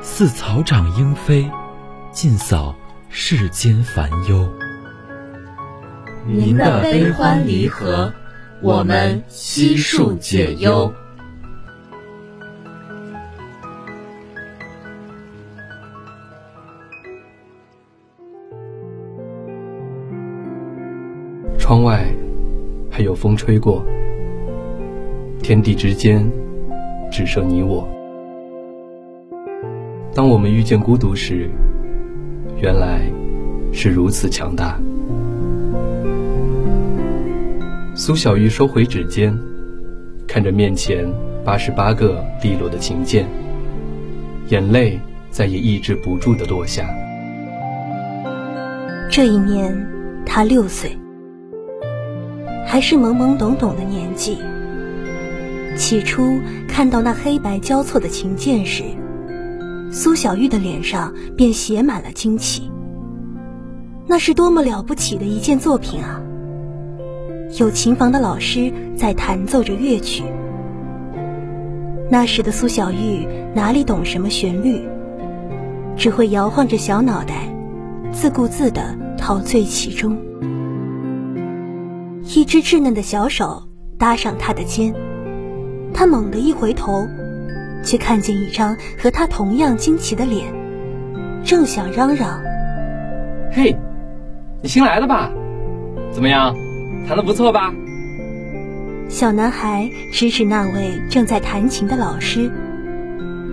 似草长莺飞，尽扫世间烦忧。您的悲欢离合。我们悉数解忧。窗外还有风吹过，天地之间只剩你我。当我们遇见孤独时，原来是如此强大。苏小玉收回指尖，看着面前八十八个利落的琴键，眼泪再也抑制不住的落下。这一年，他六岁，还是懵懵懂懂的年纪。起初看到那黑白交错的琴键时，苏小玉的脸上便写满了惊奇。那是多么了不起的一件作品啊！有琴房的老师在弹奏着乐曲。那时的苏小玉哪里懂什么旋律，只会摇晃着小脑袋，自顾自地陶醉其中。一只稚嫩的小手搭上他的肩，他猛地一回头，却看见一张和他同样惊奇的脸，正想嚷嚷：“嘿，你新来的吧？怎么样？”弹的不错吧？小男孩指指那位正在弹琴的老师，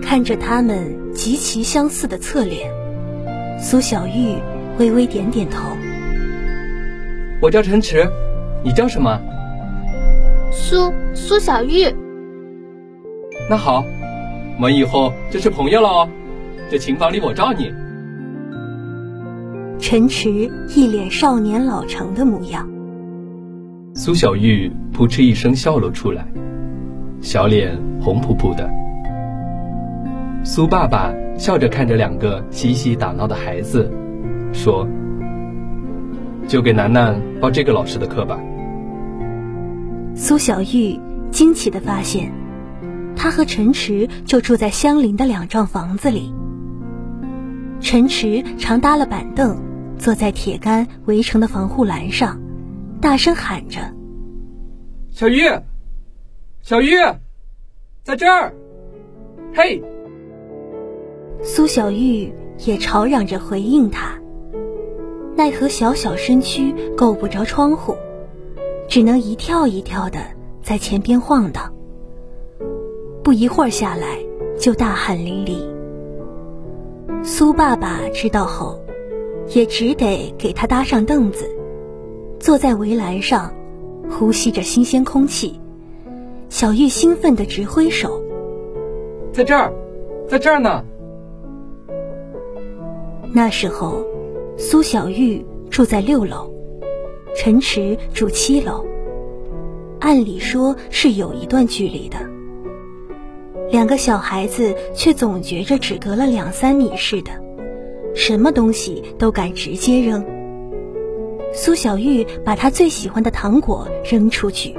看着他们极其相似的侧脸，苏小玉微微点点头。我叫陈池，你叫什么？苏苏小玉。那好，我们以后就是朋友了哦。这琴房里我罩你。陈池一脸少年老成的模样。苏小玉扑哧一声笑了出来，小脸红扑扑的。苏爸爸笑着看着两个嬉戏打闹的孩子，说：“就给楠楠报这个老师的课吧。”苏小玉惊奇的发现，他和陈池就住在相邻的两幢房子里。陈池常搭了板凳，坐在铁杆围成的防护栏上。大声喊着：“小玉，小玉，在这儿！”嘿，苏小玉也吵嚷着回应他，奈何小小身躯够不着窗户，只能一跳一跳的在前边晃荡。不一会儿下来，就大汗淋漓。苏爸爸知道后，也只得给他搭上凳子。坐在围栏上，呼吸着新鲜空气，小玉兴奋地直挥手：“在这儿，在这儿呢。”那时候，苏小玉住在六楼，陈池住七楼。按理说是有一段距离的，两个小孩子却总觉着只隔了两三米似的，什么东西都敢直接扔。苏小玉把她最喜欢的糖果扔出去，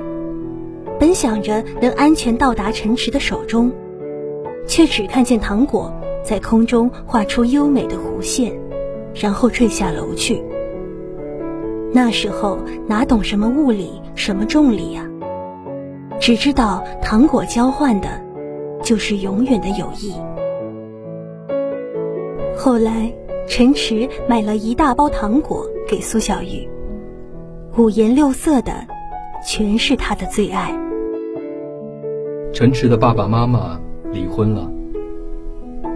本想着能安全到达陈池的手中，却只看见糖果在空中画出优美的弧线，然后坠下楼去。那时候哪懂什么物理，什么重力呀？只知道糖果交换的，就是永远的友谊。后来陈池买了一大包糖果给苏小玉，五颜六色的，全是他的最爱。陈池的爸爸妈妈离婚了，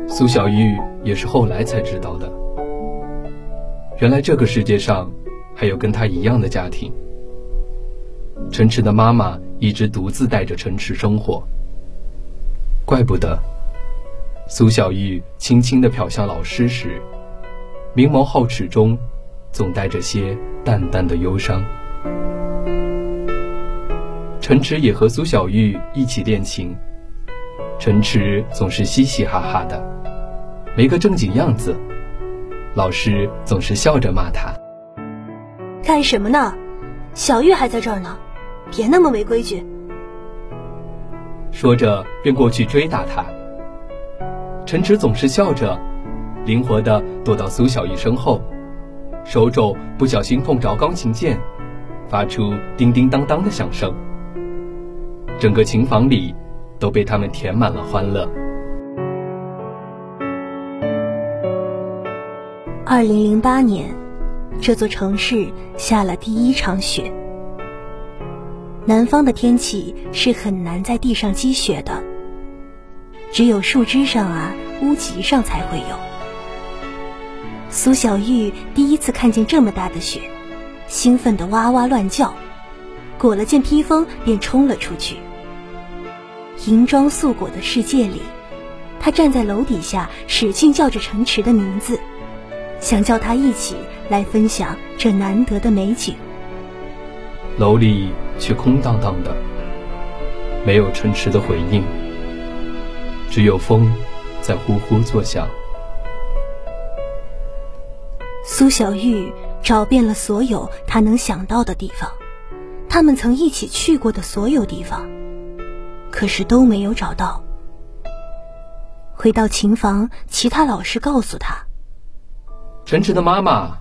苏小玉也是后来才知道的。原来这个世界上还有跟他一样的家庭。陈池的妈妈一直独自带着陈池生活，怪不得苏小玉轻轻地瞟向老师时。明眸皓齿中，总带着些淡淡的忧伤。陈池也和苏小玉一起练琴，陈池总是嘻嘻哈哈的，没个正经样子，老师总是笑着骂他：“干什么呢？小玉还在这儿呢，别那么没规矩。”说着便过去追打他。陈池总是笑着。灵活地躲到苏小玉身后，手肘不小心碰着钢琴键，发出叮叮当当的响声。整个琴房里都被他们填满了欢乐。二零零八年，这座城市下了第一场雪。南方的天气是很难在地上积雪的，只有树枝上啊、屋脊上才会有。苏小玉第一次看见这么大的雪，兴奋的哇哇乱叫，裹了件披风便冲了出去。银装素裹的世界里，她站在楼底下，使劲叫着城池的名字，想叫他一起来分享这难得的美景。楼里却空荡荡的，没有陈池的回应，只有风在呼呼作响。苏小玉找遍了所有她能想到的地方，他们曾一起去过的所有地方，可是都没有找到。回到琴房，其他老师告诉他：“陈池的妈妈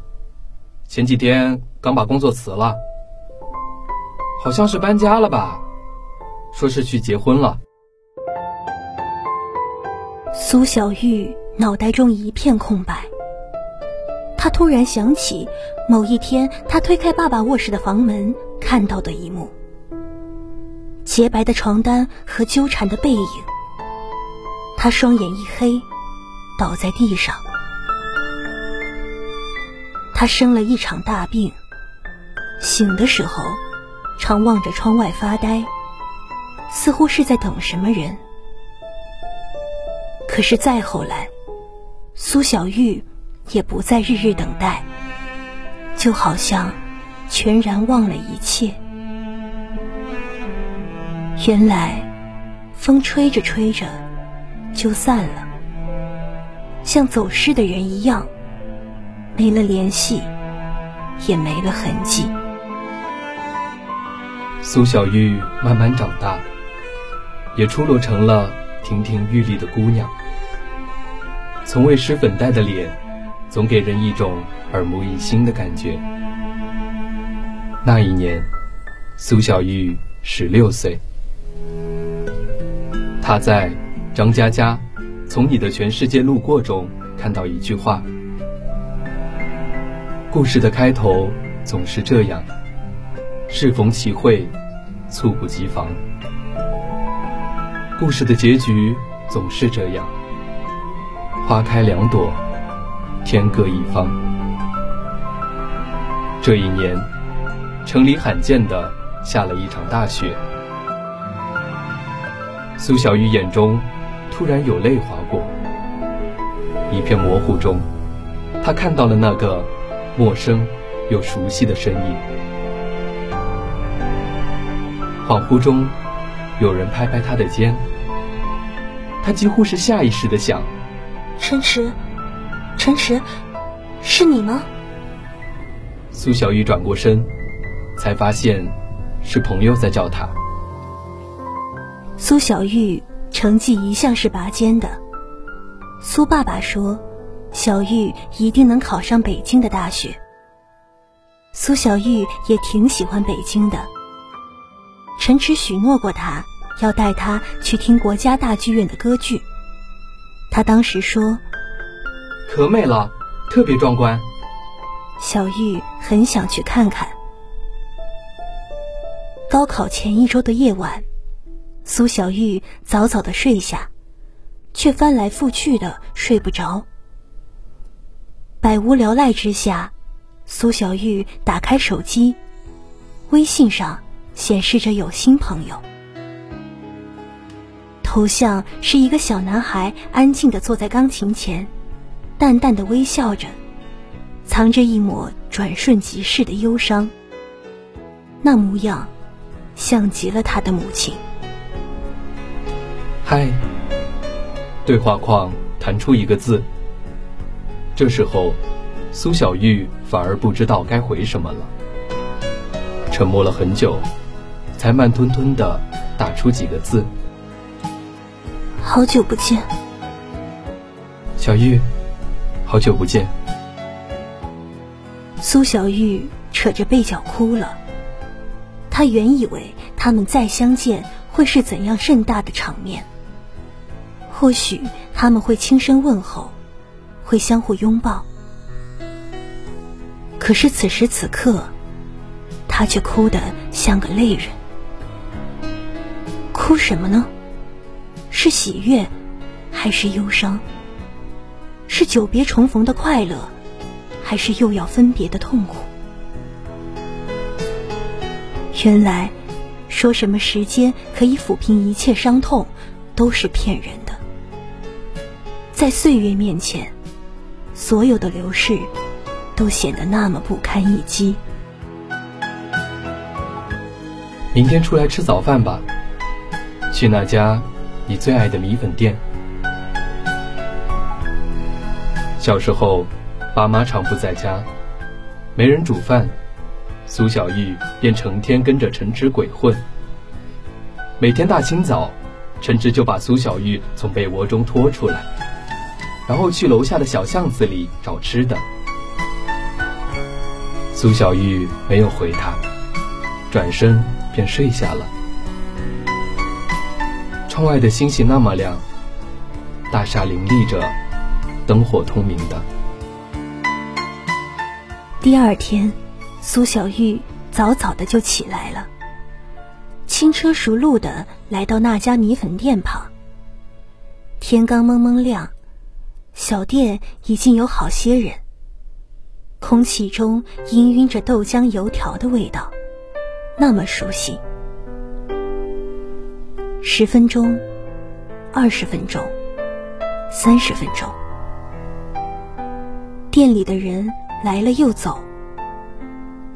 前几天刚把工作辞了，好像是搬家了吧，说是去结婚了。”苏小玉脑袋中一片空白。她突然想起某一天，她推开爸爸卧室的房门看到的一幕：洁白的床单和纠缠的背影。他双眼一黑，倒在地上。他生了一场大病，醒的时候常望着窗外发呆，似乎是在等什么人。可是再后来，苏小玉。也不再日日等待，就好像全然忘了一切。原来，风吹着吹着就散了，像走失的人一样，没了联系，也没了痕迹。苏小玉慢慢长大，也出落成了亭亭玉立的姑娘，从未施粉黛的脸。总给人一种耳目一新的感觉。那一年，苏小玉十六岁。她在张嘉佳《从你的全世界路过》中看到一句话：故事的开头总是这样，适逢其会，猝不及防；故事的结局总是这样，花开两朵。天各一方。这一年，城里罕见的下了一场大雪。苏小玉眼中突然有泪划过，一片模糊中，她看到了那个陌生又熟悉的身影。恍惚中，有人拍拍他的肩，他几乎是下意识的想：陈池。陈池，是你吗？苏小玉转过身，才发现是朋友在叫他。苏小玉成绩一向是拔尖的，苏爸爸说，小玉一定能考上北京的大学。苏小玉也挺喜欢北京的。陈池许诺过他，要带他去听国家大剧院的歌剧。他当时说。可美了，特别壮观。小玉很想去看看。高考前一周的夜晚，苏小玉早早的睡下，却翻来覆去的睡不着。百无聊赖之下，苏小玉打开手机，微信上显示着有新朋友，头像是一个小男孩，安静的坐在钢琴前，淡淡的微笑着，藏着一抹转瞬即逝的忧伤。那模样。像极了他的母亲。嗨，对话框弹出一个字。这时候，苏小玉反而不知道该回什么了，沉默了很久，才慢吞吞的打出几个字：“好久不见，小玉，好久不见。”苏小玉扯着被角哭了。她原以为他们再相见会是怎样盛大的场面，或许他们会轻声问候，会相互拥抱。可是此时此刻，他却哭得像个泪人。哭什么呢？是喜悦，还是忧伤？是久别重逢的快乐，还是又要分别的痛苦？原来，说什么时间可以抚平一切伤痛，都是骗人的。在岁月面前，所有的流逝都显得那么不堪一击。明天出来吃早饭吧，去那家你最爱的米粉店。小时候，爸妈常不在家，没人煮饭。苏小玉便成天跟着陈池鬼混。每天大清早，陈池就把苏小玉从被窝中拖出来，然后去楼下的小巷子里找吃的。苏小玉没有回他，转身便睡下了。窗外的星星那么亮，大厦林立着，灯火通明的。第二天。苏小玉早早的就起来了，轻车熟路的来到那家米粉店旁。天刚蒙蒙亮，小店已经有好些人。空气中氤氲着豆浆油条的味道，那么熟悉。十分钟，二十分钟，三十分钟，店里的人来了又走。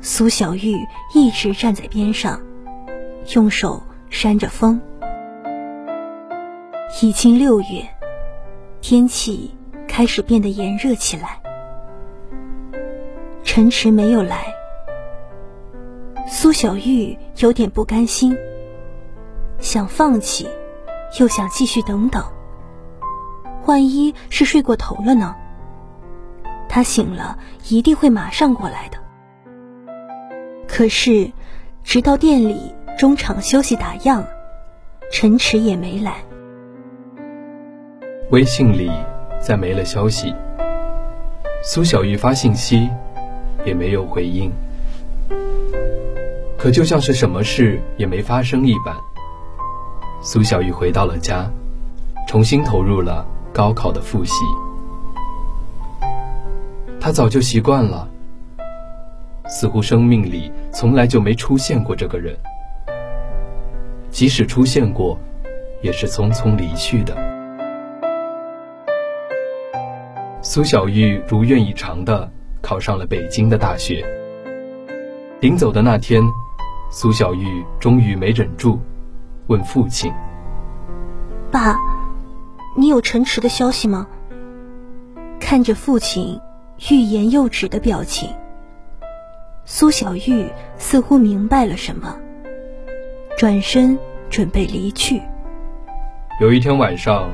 苏小玉一直站在边上，用手扇着风。已经六月，天气开始变得炎热起来。陈池没有来，苏小玉有点不甘心，想放弃，又想继续等等。万一是睡过头了呢？他醒了一定会马上过来的。可是，直到店里中场休息打烊，陈池也没来。微信里再没了消息，苏小玉发信息也没有回应。可就像是什么事也没发生一般，苏小玉回到了家，重新投入了高考的复习。她早就习惯了。似乎生命里从来就没出现过这个人，即使出现过，也是匆匆离去的。苏小玉如愿以偿的考上了北京的大学。临走的那天，苏小玉终于没忍住，问父亲：“爸，你有陈池的消息吗？”看着父亲欲言又止的表情。苏小玉似乎明白了什么，转身准备离去。有一天晚上，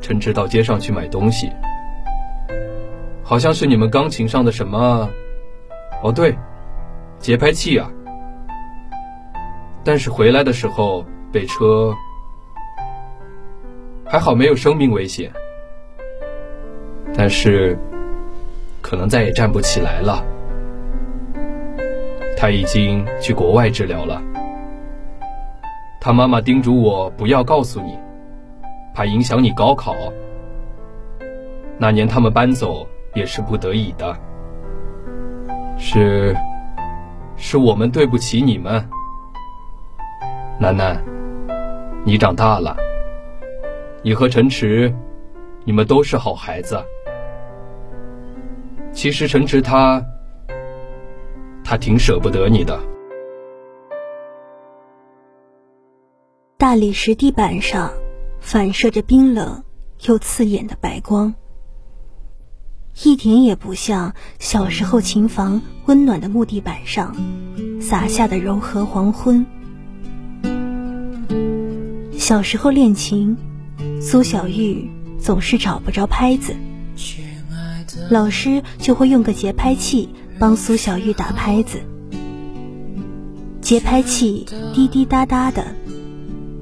陈池到街上去买东西，好像是你们钢琴上的什么……哦，对，节拍器啊。但是回来的时候被车……还好没有生命危险，但是可能再也站不起来了。他已经去国外治疗了。他妈妈叮嘱我不要告诉你，怕影响你高考。那年他们搬走也是不得已的，是，是我们对不起你们。楠楠，你长大了，你和陈池，你们都是好孩子。其实陈池他。他挺舍不得你的。大理石地板上反射着冰冷又刺眼的白光，一点也不像小时候琴房温暖的木地板上洒下的柔和黄昏。小时候练琴，苏小玉总是找不着拍子，老师就会用个节拍器。帮苏小玉打拍子，节拍器滴滴答答的，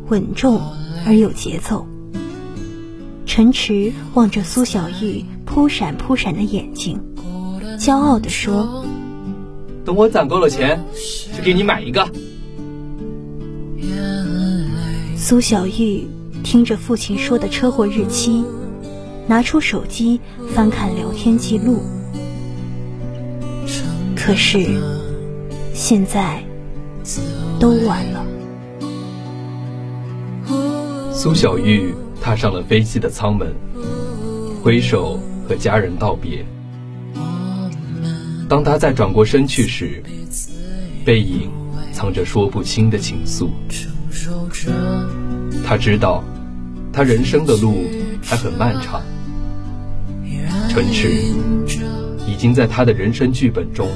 稳重而有节奏。陈池望着苏小玉扑闪扑闪的眼睛，骄傲地说：“等我攒够了钱，就给你买一个。”苏小玉听着父亲说的车祸日期，拿出手机翻看聊天记录。可是，现在都晚了。苏小玉踏上了飞机的舱门，挥手和家人道别。当他再转过身去时，背影藏着说不清的情愫。他知道，他人生的路还很漫长。城池已经在他的人生剧本中。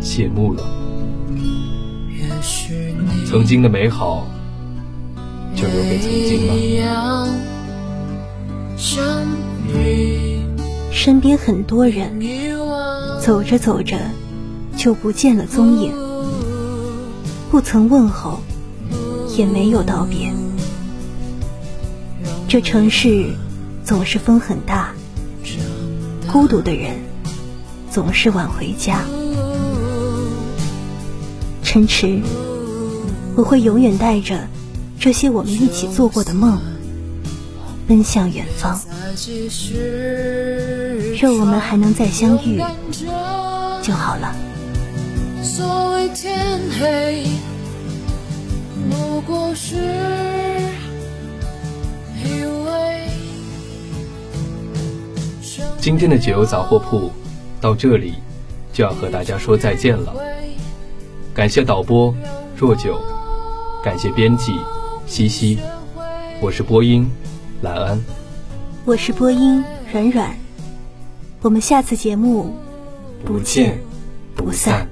谢幕了，曾经的美好就留给曾经吧。身边很多人走着走着就不见了踪影，不曾问候，也没有道别。这城市总是风很大，孤独的人总是晚回家。陈池，我会永远带着这些我们一起做过的梦，奔向远方。若我们还能再相遇，就好了。所谓天黑，不过是今天的解忧杂货铺到这里就要和大家说再见了。感谢导播若九，感谢编辑西西，我是播音兰安，我是播音软软，我们下次节目不见不散。